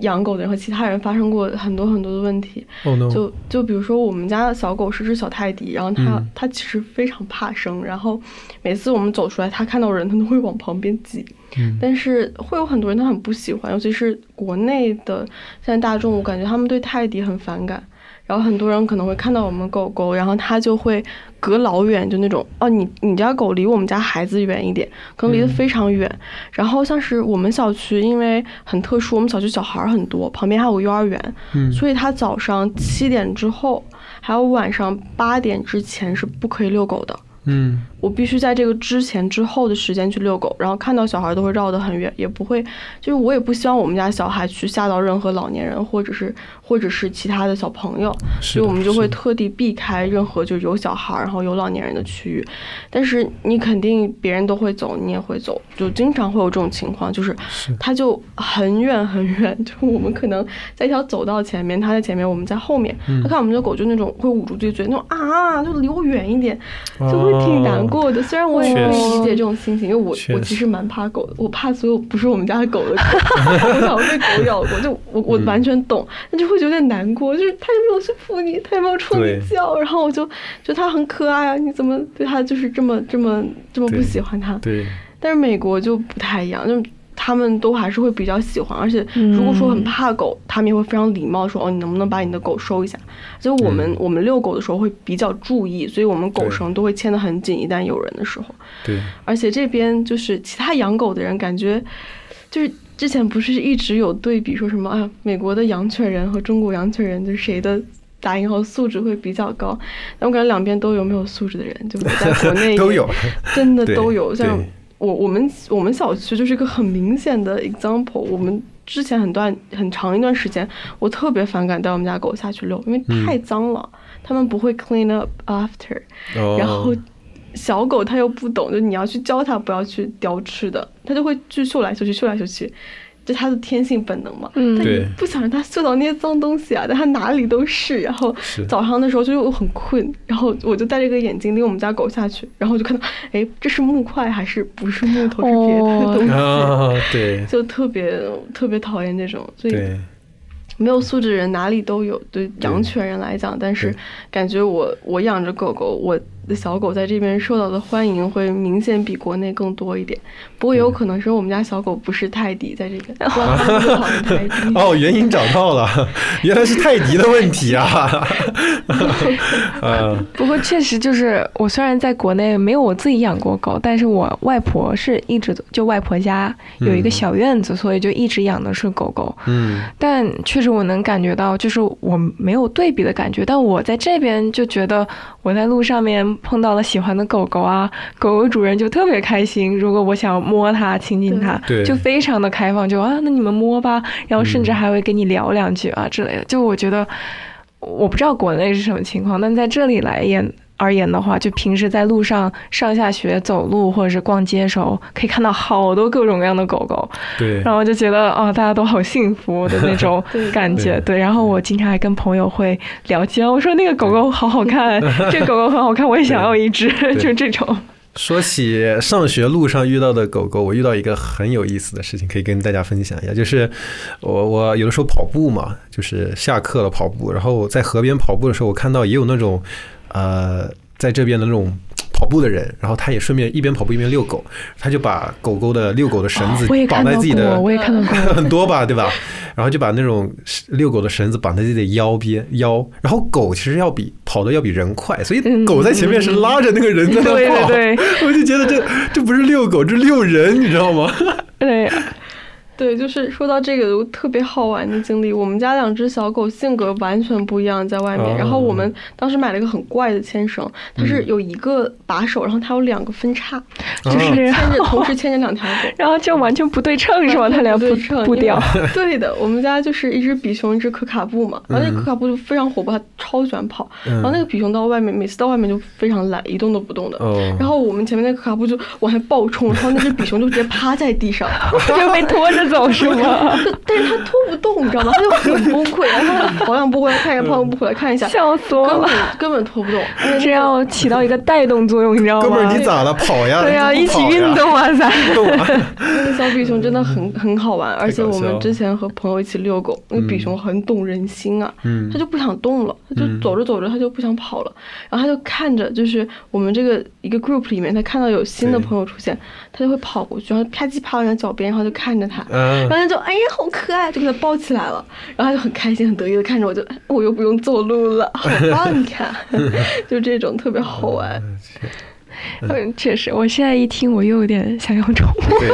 养狗的人和其他人发生过很多很多的问题。就就比如说我们家的小狗是只小泰迪，然后它、嗯它其实非常怕生，然后每次我们走出来，它看到人，它都会往旁边挤。嗯但是会有很多人他很不喜欢，尤其是国内的现在大众，我感觉他们对泰迪很反感。然后很多人可能会看到我们狗狗，然后他就会隔老远，就那种哦，你你家狗离我们家孩子远一点，可能离得非常远。然后像是我们小区，因为很特殊，我们小区小孩儿很多，旁边还有个幼儿园，嗯所以他早上七点之后，还有晚上八点之前是不可以遛狗的。嗯我必须在这个之前之后的时间去遛狗，然后看到小孩都会绕得很远，也不会，就是我也不希望我们家小孩去吓到任何老年人或者是或者是其他的小朋友，所以我们就会特地避开任何就是有小孩然后有老年人的区域。但是你肯定别人都会走，你也会走，就经常会有这种情况，就是是。他就很远很远，就我们可能在一条走道前面，他在前面，我们在后面，嗯。他看我们的狗就那种会捂住自己嘴，那种啊，就离我远一点，就会挺难过的。虽然我也可以哦确实理解这种心情，因为我我其实蛮怕狗的，我怕所有不是我们家的狗的狗，[LAUGHS] 我想被狗咬过，就我我嗯完全懂，但就会有点难过，就是它也没有去扑你，它也没有冲你叫，然后我就觉得它很可爱啊，你怎么对它就是这么这么这么不喜欢它？对，但是美国就不太一样，就他们都还是会比较喜欢，而且如果说很怕狗，他们也会非常礼貌地说哦，你能不能把你的狗收一下？所以我们、嗯我们遛狗的时候会比较注意，所以我们狗绳都会牵得很紧，一旦有人的时候。对，而且这边就是其他养狗的人，感觉就是之前不是一直有对比，说什么啊，美国的养犬人和中国养犬人，就是谁的打引号素质会比较高？但我感觉两边都有没有素质的人，就我在国内 [LAUGHS] 都有，真的 [LAUGHS] 都有。像对我我们我们小区就是一个很明显的 example。我们之前很段很长一段时间，我特别反感带我们家狗下去遛，因为嗯太脏了，他们不会 clean up after。哦然后小狗它又不懂，就你要去教它不要去叼吃的，它就会去嗅来嗅去，嗅来嗅去，这它的天性本能嘛。嗯。但你对。不想让它嗅到那些脏东西啊，但它哪里都是。然后早上的时候就又很困，然后我就戴着个眼镜领我们家狗下去，然后我就看到，哎，这是木块还是不是木头，是别的哦东西。[LAUGHS] 啊，对。就特别特别讨厌这种，所以，没有素质的人哪里都有，对养犬人来讲，但是感觉我我养着狗狗，我的小狗在这边受到的欢迎会明显比国内更多一点。不过也有可能是我们家小狗不是泰迪在这边。[LAUGHS] [LAUGHS] 哦，原因找到了，原来是泰迪的问题啊！[LAUGHS] 呃，不过确实就是，我虽然在国内没有我自己养过狗，但是我外婆是一直就外婆家有一个小院子，所以就一直养的是狗狗。嗯，但确实我能感觉到，就是我没有对比的感觉，但我在这边就觉得我在路上面碰到了喜欢的狗狗啊，狗狗主人就特别开心。如果我想摸它、亲近它，就非常的开放，就啊，那你们摸吧，然后甚至还会跟你聊两句啊之类的。就我觉得，我不知道国内是什么情况，但在这里来言而言的话，就平时在路上上下学、走路或者是逛街的时候，可以看到好多各种各样的狗狗，对，然后就觉得哦，大家都好幸福的那种 [LAUGHS] 感觉。对。对，然后我经常还跟朋友会聊天，我说那个狗狗好好看，[LAUGHS] 这狗狗很好看，我也想要一只，就这种。说起上学路上遇到的狗狗，我遇到一个很有意思的事情，可以跟大家分享一下。就是我我有的时候跑步嘛，就是下课了跑步，然后在河边跑步的时候，我看到也有那种呃，在这边的那种。跑步的人，然后他也顺便一边跑步一边遛狗，他就把狗狗的遛狗的绳子绑在自己的过，我也看到过。[LAUGHS] 很多吧，对吧？然后就把那种遛狗的绳子绑在自己的腰边腰，然后狗其实要比跑的要比人快，所以嗯狗在前面是拉着那个人在那对跑。对 [LAUGHS] 对我就觉得这这不是遛狗，这是遛人，你知道吗？[LAUGHS] 对，对，就是说到这个有特别好玩的经历。我们家两只小狗性格完全不一样，在外面。哦然后我们当时买了一个很怪的牵绳，它是有一个把手，然后它有两个分叉，就是牵着 [LAUGHS] 同时牵着两条狗。[LAUGHS] 然后就完全不对称是吧？它俩不不对称不掉。[LAUGHS] 对的，我们家就是一只比熊，一只可卡布嘛。然后那个可卡布就非常活泼，它超喜欢跑。然后那个比熊到外面，每次到外面就非常懒，一动都不动的。哦，然后我们前面那个可卡布就往下暴冲，然后那只比熊就直接趴在地上，就被拖着走是吗？但是他拖不动，你知道吗？他就很崩溃，然后它跑两步回来看一下，跑两步回来看一下，笑死我根本了！根本拖不动。这要起到一个带动作用，你知道吗？哥们儿你咋了？跑呀！对呀、你一起运动啊，咱。[LAUGHS] [LAUGHS] 那个小比熊真的很很好玩，而且我们之前和朋友一起遛狗，那个比熊很懂人心啊，嗯它就不想动了，它就走着走着它就不想跑了，然后它就看着就是我们这个一个 group 里面，它看到有新的朋友出现，它就会跑过去，然后啪叽趴到人家脚边，然后就看着它。嗯。然后他就哎呀好可爱，就给它抱起来了，然后他就很开心很得意的看着我就，哎我又不用走路了，[LAUGHS] 好棒！你看，就这种特别好玩。嗯，确实，我现在一听，我又有点想养宠物。对，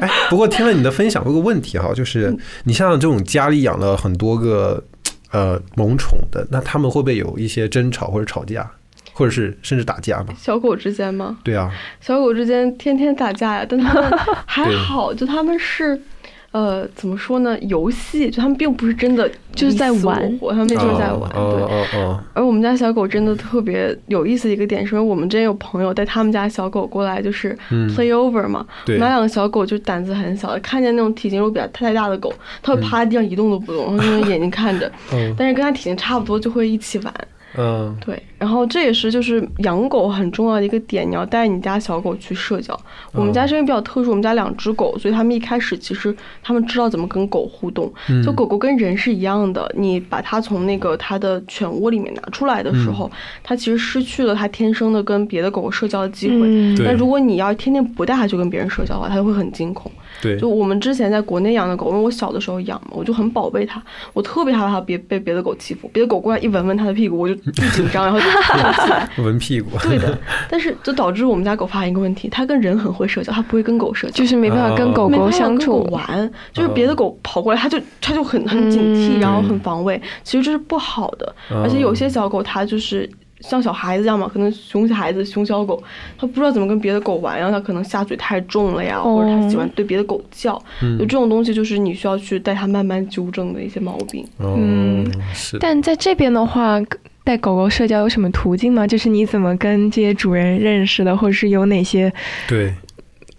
哎，不过听了你的分享，有个问题哈，就是你像这种家里养了很多个呃萌宠的，那他们会不会有一些争吵或者吵架，或者是甚至打架呢？小狗之间吗？对啊，小狗之间天天打架呀，但他们 [LAUGHS] 还好，就他们是。呃，怎么说呢？游戏就他们并不是真的就是在玩我他们就是在玩。哦对，哦哦而我们家小狗真的特别有意思的一个点，是因为我们之前有朋友带他们家小狗过来，就是嗯 play over 嘛。对我们家两个小狗就胆子很小，看见那种体型如果比它太大的狗，它会趴在地上一动都不动，然后就用眼睛看着。嗯但是跟它体型差不多就会一起玩。嗯对，然后这也是就是养狗很重要的一个点，你要带你家小狗去社交。我们家是因为比较特殊，我们家两只狗，所以他们一开始其实他们知道怎么跟狗互动。就狗狗跟人是一样的，你把它从那个它的犬窝里面拿出来的时候，它其实失去了它天生的跟别的狗狗社交的机会。那如果你要天天不带它去跟别人社交的话，它就会很惊恐。对就我们之前在国内养的狗，因为我小的时候养嘛，我就很宝贝它，我特别害怕它别被别的狗欺负，别的狗过来一闻闻它的屁股，我就巨紧张，然后就跳起来。闻屁股，[LAUGHS] 对的，但是就导致我们家狗发现一个问题，它跟人很会社交，它不会跟狗社交，就是没办法跟狗没办法狗相跟狗处。玩，就是别的狗跑过来，它就它就很很警惕，嗯然后很防卫，其实这是不好的。而且有些小狗它就是。像小孩子一样嘛，可能熊孩子、熊小狗，它不知道怎么跟别的狗玩，然后它可能下嘴太重了呀，或者它喜欢对别的狗叫，就这种东西就是你需要去带它慢慢纠正的一些毛病。嗯，是，但在这边的话，带狗狗社交有什么途径吗？就是你怎么跟这些主人认识的，或者是有哪些对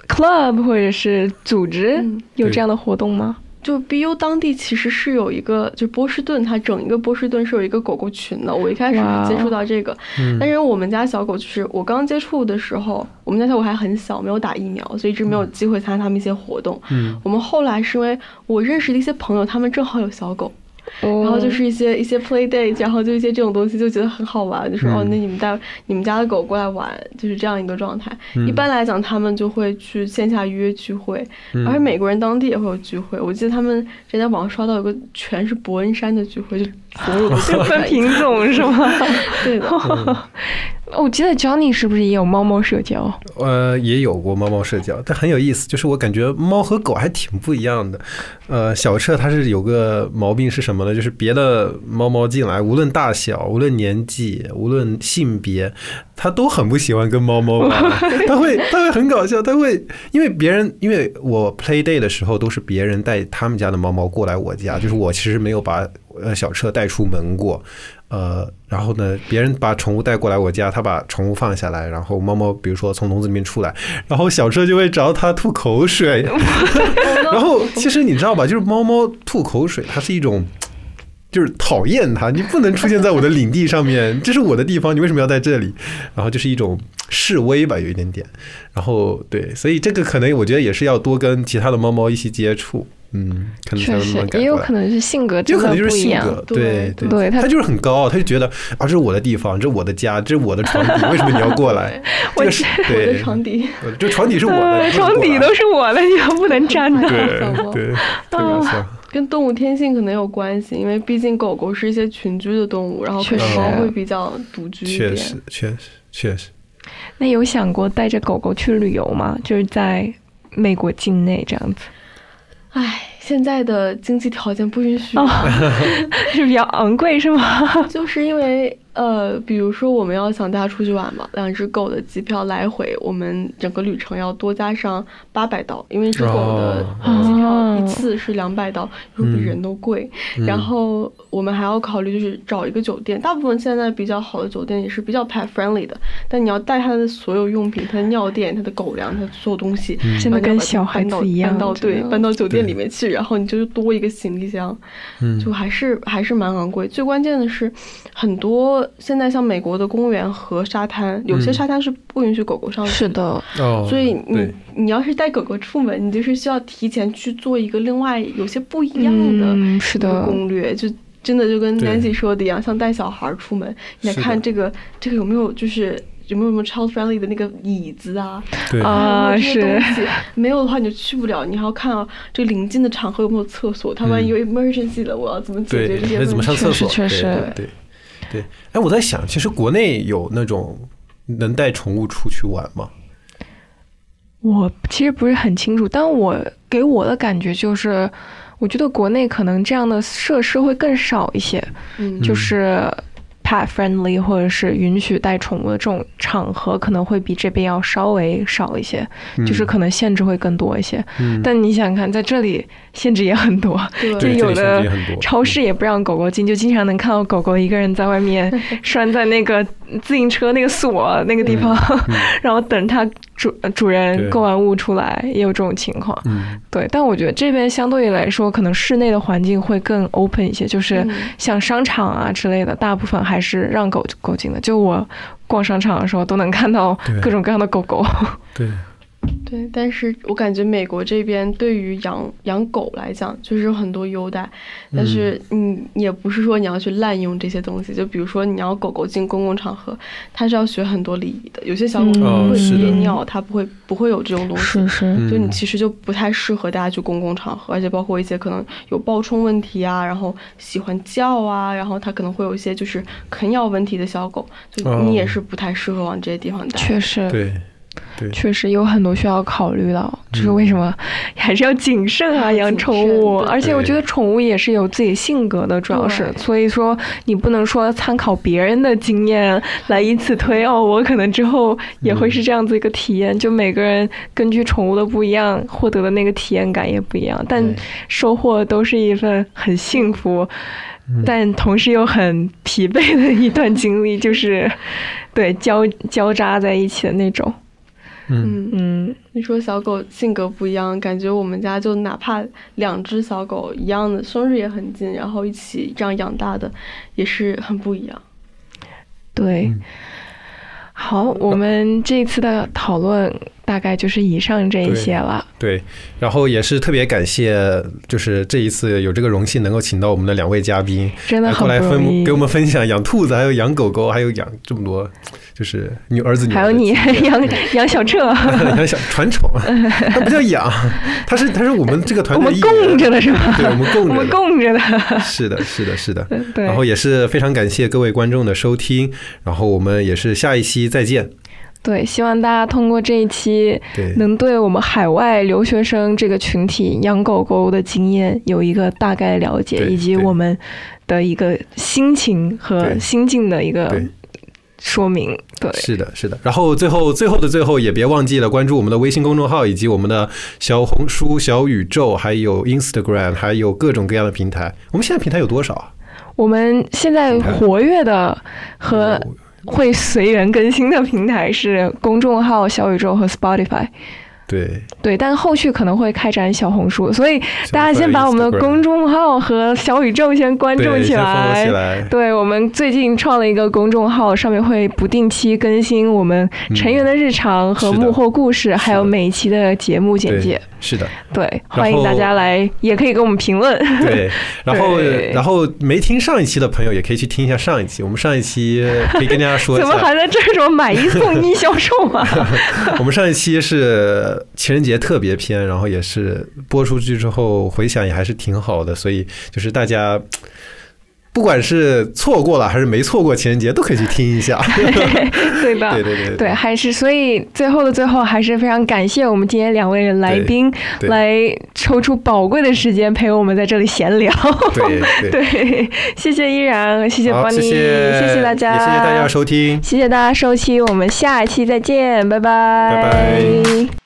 ，club 或者是组织嗯有这样的活动吗？就 BU 当地其实是有一个，就波士顿，它整一个波士顿是有一个狗狗群的。我一开始接触到这个，嗯但是我们家小狗就是我刚接触的时候，我们家小狗还很小，没有打疫苗，所以一直没有机会参加他们一些活动。嗯我们后来是因为我认识的一些朋友，他们正好有小狗，然然后就是一些一些 play date，然后就一些这种东西就觉得很好玩，就说、嗯哦，那你们带你们家的狗过来玩，就是这样一个状态。嗯一般来讲，他们就会去线下约聚会，嗯而且美国人当地也会有聚会。我记得他们之前在网上刷到有个全是伯恩山的聚会，就所有的 [LAUGHS] 就分品种是吗？[LAUGHS] 对的，[LAUGHS] 我记得 Johnny 是不是也有猫猫社交？呃，也有过猫猫社交，但很有意思，就是我感觉猫和狗还挺不一样的。呃，小彻它是有个毛病是什么呢？就是别的猫猫进来，无论大小，无论年纪，无论性别，它都很不喜欢跟猫猫玩。[LAUGHS] 他会，他会很搞笑，他会因为别人，因为我 play day 的时候都是别人带他们家的猫猫过来我家，就是我其实没有把呃小车带出门过。呃，然后呢，别人把宠物带过来我家，他把宠物放下来，然后猫猫比如说从笼子里面出来，然后小车就会找它吐口水，[LAUGHS] 然后其实你知道吧，就是猫猫吐口水，它是一种。就是讨厌它，你不能出现在我的领地上面，这是我的地方，你为什么要在这里？然后就是一种示威吧，有一点点。然后对，所以这个可能我觉得也是要多跟其他的猫猫一起接触，嗯，可能才能慢慢，改也有可能是性格有可能就是性不一样。格，对对对他他就是很高傲，他就觉得啊，这是我的地方，这是我的家，这是我的床底，为什么你要过来？[LAUGHS] 这个是我对的，床底，呃这床底是我的，床底都是我的，你又不能站着。对 [LAUGHS] 对，特搞笑。跟动物天性可能有关系，因为毕竟狗狗是一些群居的动物，然后可能确实猫会比较独居一点。确实，确实，确实。那有想过带着狗狗去旅游吗？就是在美国境内这样子，唉，现在的经济条件不允许，哦 [LAUGHS] 是比较昂贵是吗？[LAUGHS] 就是因为呃，比如说我们要想带它出去玩嘛，两只狗的机票来回，我们整个旅程要多加上八百刀，因为一只狗的哦机票哦一次是两百刀，又比人都贵。嗯然后我们还要考虑就是找一个酒店，大部分现在比较好的酒店也是比较 pet friendly 的，但你要带它的所有用品，它的尿垫、它的狗粮、它的所有东西，嗯真的跟小孩子一样搬到对搬到酒店里面去，然后你就多一个行李箱，嗯就还是还是蛮昂贵。最关键的是，很多现在像美国的公园和沙滩，有些嗯沙滩是不允许狗狗上去是的，哦，所以你对。你要是带狗狗出门，你就是需要提前去做一个另外有些不一样的嗯，是的，攻略，就真的就跟 Nancy 说的一样，像带小孩出门，你看这个这个有没有就是有没有什么 child friendly 的那个椅子啊，对。啊是东西 [LAUGHS] 没有的话你就去不了，你还要看啊这个临近的场合有没有厕所，他万一有 emergency 了，我要怎么解决这些，那怎么上问题？厕所？确实确实。对哎，我在想，其实国内有那种能带宠物出去玩吗？我其实不是很清楚，但我给我的感觉就是，我觉得国内可能这样的设施会更少一些，嗯，就是 pet friendly 或者是允许带宠物的这种场合，可能会比这边要稍微少一些，就是可能限制会更多一些。嗯，但你想想看，在这里限制也很多，就有的超市也不让狗狗进，就经常能看到狗狗一个人在外面 [LAUGHS] 拴在那个自行车那个锁那个地方，[LAUGHS] 然后等它主主人购完物出来，也有这种情况。嗯对，但我觉得这边相对来说，可能室内的环境会更 open 一些，就是嗯像商场啊之类的，大部分还是让狗狗进的。就我逛商场的时候，都能看到各种各样的狗狗。对，对，但是我感觉美国这边对于养养狗来讲，就是有很多优待，但是你，也不是说你要去滥用这些东西。就比如说你要狗狗进公共场合，它是要学很多礼仪的。有些小狗嗯它不会憋尿，它不会不会有这种东西。是是，嗯就你其实就不太适合大家去公共场合，而且包括一些可能有暴冲问题啊，然后喜欢叫啊，然后它可能会有一些就是啃咬问题的小狗，就哦你也是不太适合往这些地方带。确实。对对，确实有很多需要考虑到，就是为什么还是要谨慎啊，养宠物。而且我觉得宠物也是有自己性格的，主要是，所以说你不能说参考别人的经验来以此推哦，[LAUGHS] 我可能之后也会是这样子一个体验。就每个人根据宠物的不一样，获得的那个体验感也不一样，但收获都是一份很幸福。嗯但同时又很疲惫的一段经历，就是对交交扎在一起的那种。嗯嗯，嗯，你说小狗性格不一样，感觉我们家就哪怕两只小狗一样的，生日也很近，然后一起这样养大的，也是很不一样。对。嗯好，我们这一次的讨论大概就是以上这一些了。对，然后也是特别感谢，就是这一次有这个荣幸能够请到我们的两位嘉宾，真的很过来不容易分给我们分享养兔子，还有养狗狗，还有养这么多，就是女儿子女儿还有你经验杨杨小彻，[LAUGHS] 养小传宠，[LAUGHS] 它不叫养，它是它是我们这个团我们队供着的是吧？对，我们供着的。们供着的。[LAUGHS] 是的，是的，是的。对，然后也是非常感谢各位观众的收听，然后我们也是下一期再见。对，希望大家通过这一期，能对我们海外留学生这个群体养狗狗的经验有一个大概了解，以及我们的一个心情和心境的一个说明。对，是的，是的。然后最后最后的最后，也别忘记了关注我们的微信公众号，以及我们的小红书、小宇宙，还有 Instagram，还有各种各样的平台。我们现在平台有多少啊？我们现在活跃的和会随缘更新的平台是公众号、小宇宙和 Spotify。对，对，但后续可能会开展小红书，所以大家先把我们的公众号和小宇宙先关注起来。起来。对，我们最近创了一个公众号，上面会不定期更新我们成员的日常和幕后故事，还有每一期的节目简介。，是的，对，欢迎大家来，也可以给我们评论。对。[LAUGHS] 然后然后没听上一期的朋友，也可以去听一下上一期。我们上一期可以跟大家说一 [LAUGHS] 怎么，还在这种买一送一销售啊？[LAUGHS] 我们上一期是情人节特别篇，然后也是播出去之后回想也还是挺好的，所以就是大家。不管是错过了还是没错过情人节，都可以去听一下。[LAUGHS] [LAUGHS] 对吧？对对对对，还是所以最后的最后，还是非常感谢我们今天两位来宾来抽出宝贵的时间陪我们在这里闲聊。对对 [LAUGHS] 对，谢谢依然，谢谢好，邦尼，谢谢，谢谢大家，谢谢大家收听。谢谢大家收听，我们下一期再见，拜拜，拜拜。